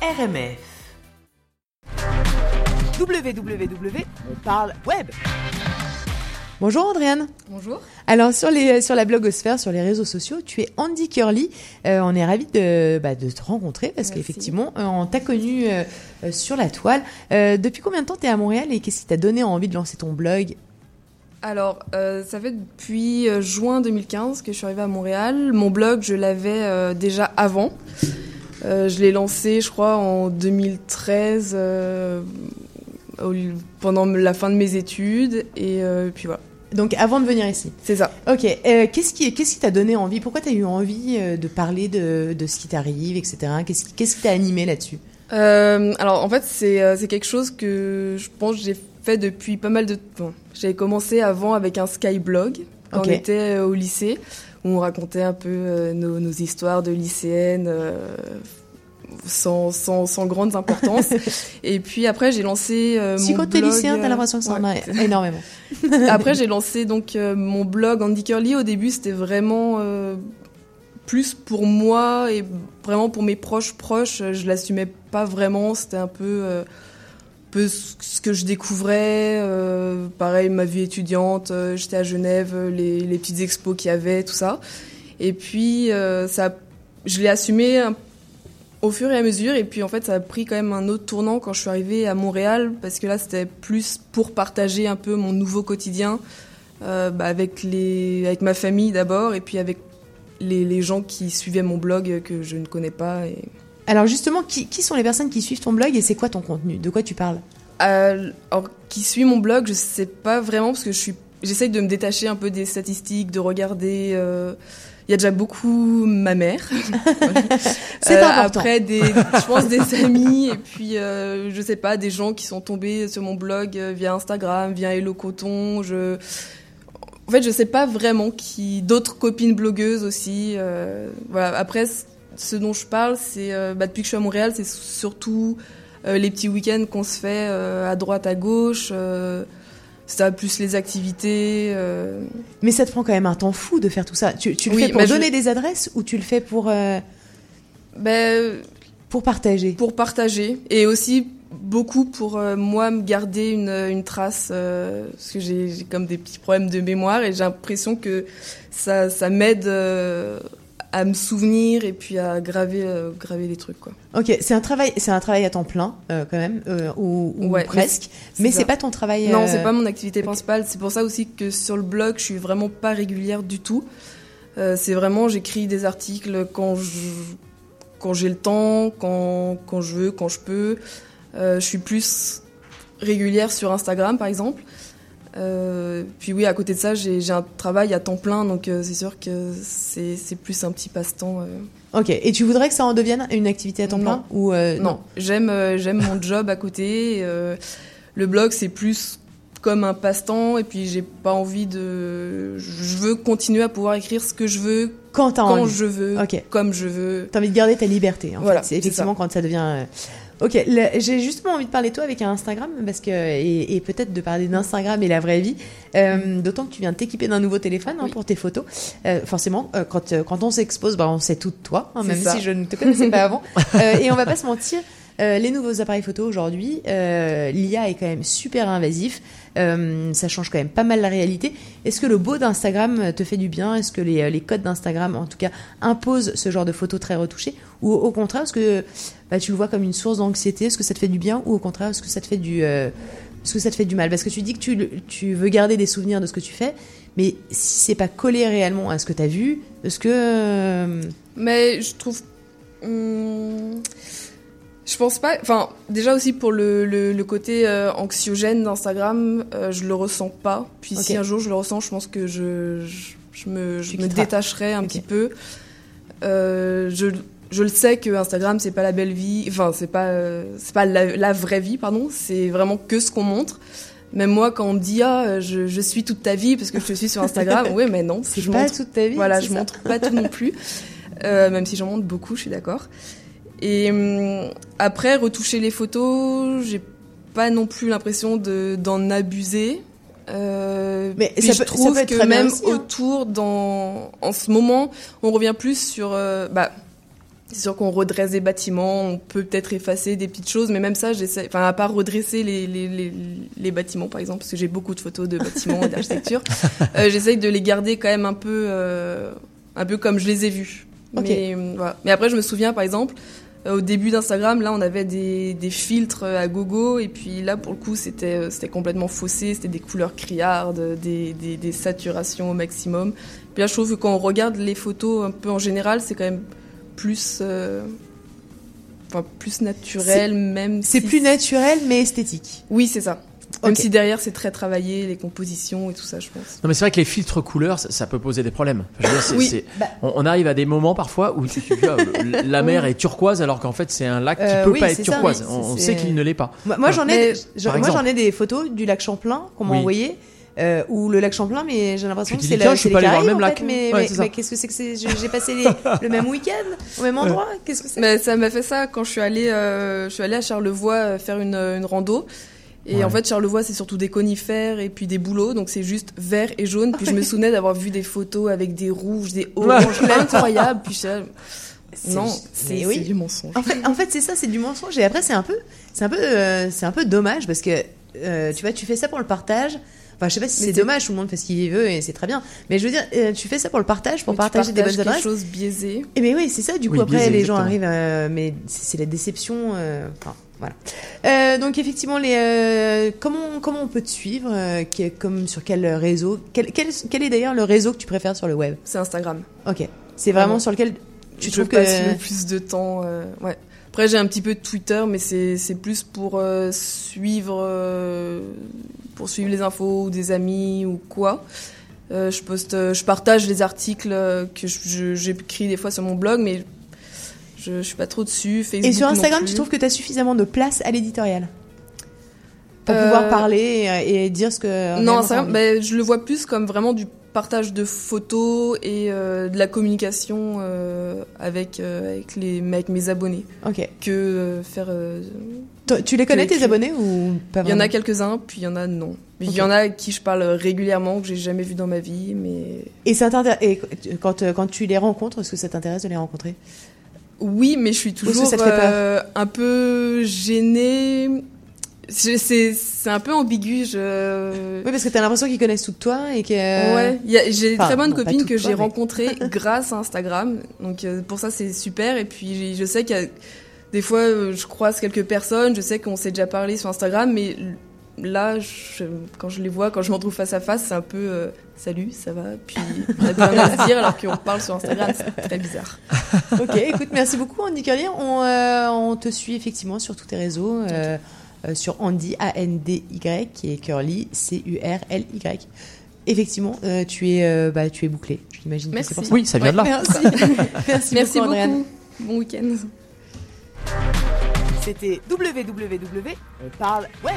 RMF. www. On parle web. Bonjour Andréane. Bonjour. Alors sur, les, sur la blogosphère, sur les réseaux sociaux, tu es Andy Curly. Euh, on est ravis de, bah, de te rencontrer parce qu'effectivement, euh, on t'a connu euh, euh, sur la toile. Euh, depuis combien de temps tu es à Montréal et qu'est-ce qui t'a donné envie de lancer ton blog? Alors, euh, ça fait depuis euh, juin 2015 que je suis arrivée à Montréal. Mon blog, je l'avais euh, déjà avant. Euh, je l'ai lancé, je crois, en 2013, euh, pendant la fin de mes études. Et euh, puis voilà, Donc avant de venir ici. c'est ça. Ok, qu'est-ce qui qu'est-ce qui t'a donné envie Pourquoi t'as eu envie de parler de, de ce qui t'arrive, etc. Qu'est-ce qui qu'est-ce qui t'a animé là-dessus? Alors en fait c'est c'est quelque chose que je pense que j'ai fait depuis pas mal de temps. J'avais commencé avant avec un Skyblog quand Ok. on était au lycée où on racontait un peu euh, nos, nos histoires de lycéennes euh, sans, sans, sans grande importance. Et puis après j'ai lancé euh, Si mon blog, lycéen, t'as euh, l'impression que ça en ouais. a énormément. Après, j'ai lancé donc euh, mon blog Andy Curly. Au début, c'était vraiment euh, plus pour moi et vraiment pour mes proches proches. Je l'assumais pas vraiment. C'était un peu, euh, peu ce que je découvrais. euh, pareil, ma vie étudiante. euh, J'étais à Genève, euh, les, les petites expos qu'il y avait, tout ça. Et puis, ça, je l'ai assumé au fur et à mesure. Et puis, en fait, ça a pris quand même un autre tournant quand je suis arrivée à Montréal, parce que là, c'était plus pour partager un peu mon nouveau quotidien bah, avec, les, avec ma famille d'abord, et puis avec les, gens qui suivaient mon blog que je ne connais pas. Alors justement, qui, qui sont les personnes qui suivent ton blog et c'est quoi ton contenu? De quoi tu parles? Euh, alors, qui suit mon blog, je sais pas vraiment parce que je suis, j'essaye de me détacher un peu des statistiques, de regarder. euh, Il y a déjà beaucoup ma mère. C'est Euh, important. Après, des, je pense des amis et puis euh, je sais pas des gens qui sont tombés sur mon blog via Instagram, via Hello Coton. Je, en fait, je sais pas vraiment qui. D'autres copines blogueuses aussi. euh, voilà. Après, ce dont je parle, c'est euh, bah, depuis que je suis à Montréal, c'est surtout euh, les petits week-ends qu'on se fait euh, à droite, à gauche. Ça plus les activités. Mais ça te prend quand même un temps fou de faire tout ça. Tu, tu le Oui, fais pour je- donner des adresses ou tu le fais pour, ben, pour partager? pour partager et aussi beaucoup pour euh, moi me garder une, une trace euh, parce que j'ai j'ai comme des petits problèmes de mémoire et j'ai l'impression que ça, ça m'aide euh, à me souvenir et puis à graver euh, graver les trucs quoi. Ok, c'est un travail, c'est un travail à temps plein euh, quand même, euh, ou, ou Ouais, presque. Mais c'est pas ton travail. Non, euh, c'est pas mon activité principale. C'est pour ça aussi que sur le blog, je suis vraiment pas régulière du tout. C'est vraiment, j'écris des articles quand je, quand j'ai le temps, quand, quand je veux, quand je peux. Je suis plus régulière sur Instagram, par exemple. Euh, puis oui, à côté de ça, j'ai un travail à temps plein, donc euh, c'est sûr que c'est plus un petit passe-temps. euh. Ok, et tu voudrais que ça en devienne une activité à temps Non. plein ou Non, j'aime mon job à côté. le blog c'est plus comme un passe-temps et puis j'ai pas envie de. Je veux continuer à pouvoir écrire ce que je veux Quand quand je veux, comme je veux. T'as envie de garder ta liberté. En Voilà, fait. C'est c'est effectivement quand ça devient. Ok, j'ai justement envie de parler toi avec un Instagram parce que et, et peut-être de parler d'Instagram et la vraie vie. Euh, D'autant que tu viens de t'équiper d'un nouveau téléphone hein, Oui. pour tes photos. Euh, forcément, euh, quand quand on s'expose, bah, on sait tout de toi, hein, même ça. si je ne te connaissais pas avant. Et on va pas se mentir. Euh, les nouveaux appareils photo aujourd'hui, euh, l'IA est quand même super invasif. Euh, ça change quand même pas mal la réalité. Est-ce que le beau d'Instagram te fait du bien? Est-ce que les, codes d'Instagram, en tout cas, imposent ce genre de photos très retouchées? Ou au contraire, est-ce que bah, tu le vois comme une source d'anxiété Est-ce que ça te fait du bien? Ou au contraire, est-ce que ça te fait du, mal? Parce que tu dis que tu, veux garder des souvenirs de ce que tu fais, mais si c'est pas collé réellement à ce que tu as vu, est-ce que... Mais je trouve. hum, je pense pas. Enfin, déjà aussi pour le, le, le côté euh, anxiogène d'Instagram, euh, je le ressens pas. Puis si un jour je le ressens, je pense que je, je, je me, je me détacherai un petit peu. Euh, je, je le sais que Instagram c'est pas la belle vie. Enfin, c'est pas, euh, c'est pas la, la vraie vie, pardon. C'est vraiment que ce qu'on montre. Même moi, quand on me dit ah, je, je suis toute ta vie parce que je te suis sur Instagram, ouais, mais non, C'est je pas montre toute ta vie voilà, je ça montre pas tout non plus, même si j'en montre beaucoup, je suis d'accord. Et hum, après, retoucher les photos, j'ai pas non plus l'impression de d'en abuser. Euh, Mais ça je peut- ça trouve peut être que même aussi, hein. autour, dans, en ce moment, on revient plus sur, euh, bah, C'est sûr qu'on redresse des bâtiments, on peut peut-être effacer des petites choses, mais même ça, j'essaie, enfin, à part redresser les, les, les, les bâtiments, par exemple, parce que j'ai beaucoup de photos de bâtiments et d'architecture, euh, j'essaye de les garder quand même un peu, un peu comme je les ai vus. Ok. Mais, euh, voilà. mais après, je me souviens, par exemple, au début d'Instagram, là, on avait des, des filtres à gogo, et puis là, pour le coup, c'était, euh, complètement faussé, c'était des couleurs criardes, des, des, des saturations au maximum. Puis là, je trouve que quand on regarde les photos un peu en général, c'est quand même plus, euh, enfin, plus naturel, même. C'est si- plus naturel, mais esthétique. Oui, c'est ça. Même si derrière c'est très travaillé, les compositions et tout ça, je pense. Non mais c'est vrai que les filtres couleurs, ça, ça peut poser des problèmes. Enfin, je veux dire, Oui. Bah. on, on arrive à des moments parfois où tu, tu la mer est turquoise alors qu'en fait c'est un lac qui Euh, peut oui, pas être ça, turquoise. oui, on sait qu'il ne l'est pas. Moi, moi, j'en ai, j'en- ai des photos du lac Champlain qu'on m'a Oui. envoyé. Euh, ou le lac Champlain, mais j'ai l'impression que c'est la- je suis pas les allé voir le Caraïbes, même fait, lac. mais, Ouais, mais, c'est ça. mais qu'est-ce que c'est que c'est J'ai passé les- le même week-end au même endroit? Qu'est-ce que c'est? Mais ça m'a fait ça quand je suis allée, euh, je suis allée à Charlevoix euh, faire une, une rando. Et Ouais. en fait, Charlevoix, c'est surtout des conifères et puis des bouleaux, donc c'est juste vert et jaune. Puis je me souvenais d'avoir vu des photos avec des rouges, des oranges, incroyables. Puis C'est- non, c'est oui. c'est du mensonge. En fait, en fait c'est ça, c'est du mensonge. Et après, c'est un peu, c'est un peu, euh, c'est un peu dommage parce que euh, tu vois, tu fais ça pour le partage. Enfin, je sais pas si c'est dommage, tout le monde fait ce qu'il veut et c'est très bien. Mais je veux dire, euh, tu fais ça pour le partage, pour Mais tu partager des bonnes adresses. chose biaisé. Et mais oui, c'est ça. Du coup, Oui, après, biaisé, les gens arrivent, euh, mais c'est la déception. euh, Enfin, voilà. Euh, donc effectivement, les euh, comment comment on peut te suivre euh, Comme sur quel réseau? Quel, quel, quel est d'ailleurs le réseau que tu préfères sur le web? C'est Instagram. Ok. C'est vraiment Vraiment. sur lequel tu je trouves passe que le plus de temps. ouais. Après, j'ai un petit peu de Twitter, mais c'est plus pour suivre, pour suivre les infos ou des amis ou quoi. Je poste, je partage les articles que j'écris des fois sur mon blog, mais je, je suis pas trop dessus. Facebook Et sur Instagram, tu trouves que tu as suffisamment de place à l'éditorial pour Euh, pouvoir parler et, et dire ce que Non, Instagram, ben, je le vois plus comme vraiment du partage de photos et euh, de la communication euh, avec euh, avec les avec mes abonnés Ok. que euh, faire euh, Toi, tu les connais tes abonnés ou pas Il y en a quelques-uns, puis il y en a non. Il y en a qui je parle régulièrement, que j'ai jamais vu dans ma vie, mais Et ça et quand euh, quand tu les rencontres, est-ce que ça t'intéresse de les rencontrer? Oui, mais je suis toujours ça te fait peur euh, un peu gênée. C'est un peu ambigu. Je... Oui, parce que t'as l'impression qu'ils connaissent tout de toi et que. Ouais, j'ai une enfin, très bonne bon, pas copine que j'ai mais- rencontrée grâce à Instagram. Donc euh, pour ça c'est super. Et puis je sais qu'il y a des fois euh, je croise quelques personnes, je sais qu'on s'est déjà parlé sur Instagram, mais là je- quand je les vois, quand je me retrouve face à face, c'est un peu euh, salut, ça va? Puis on a rien à se dire alors qu'on parle sur Instagram, c'est très bizarre. Ok, écoute, merci beaucoup Andy Curly. On, euh, on te suit effectivement sur tous tes réseaux, euh, euh, sur Andy A-N-D-Y et Curly C-U-R-L-Y. Effectivement, euh, tu es, euh, bah, tu es bouclé. J'imagine que Merci. c'est pour ça. Oui, ça vient de là. Merci. merci, Merci beaucoup. Bon week-end. C'était www. Parle web.